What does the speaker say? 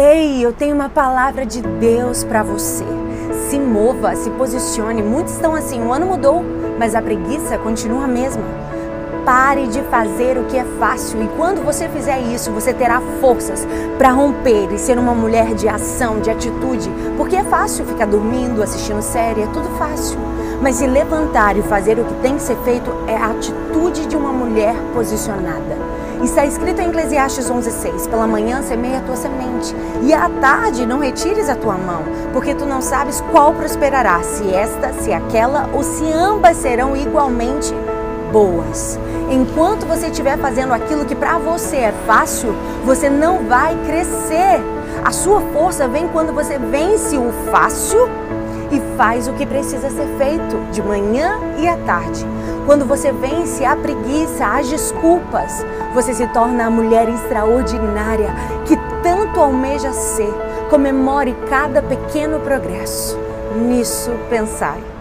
Ei, eu tenho uma palavra de Deus para você. Se mova, se posicione. Muitos estão assim, o ano mudou, mas a preguiça continua a mesma. Pare de fazer o que é fácil e quando você fizer isso, você terá forças para romper e ser uma mulher de ação, de atitude, porque é fácil ficar dormindo, assistindo série, é tudo fácil. Mas se levantar e fazer o que tem que ser feito é a atitude de uma mulher posicionada. Está escrito em Eclesiastes 11:6: Pela manhã semeia a tua semente, e à tarde não retires a tua mão, porque tu não sabes qual prosperará, se esta, se aquela, ou se ambas serão igualmente boas. Enquanto você estiver fazendo aquilo que para você é fácil, você não vai crescer. A sua força vem quando você vence o fácil e faz o que precisa ser feito de manhã e à tarde. Quando você vence a preguiça, as desculpas, você se torna a mulher extraordinária que tanto almeja ser. Comemore cada pequeno progresso. Nisso pensai.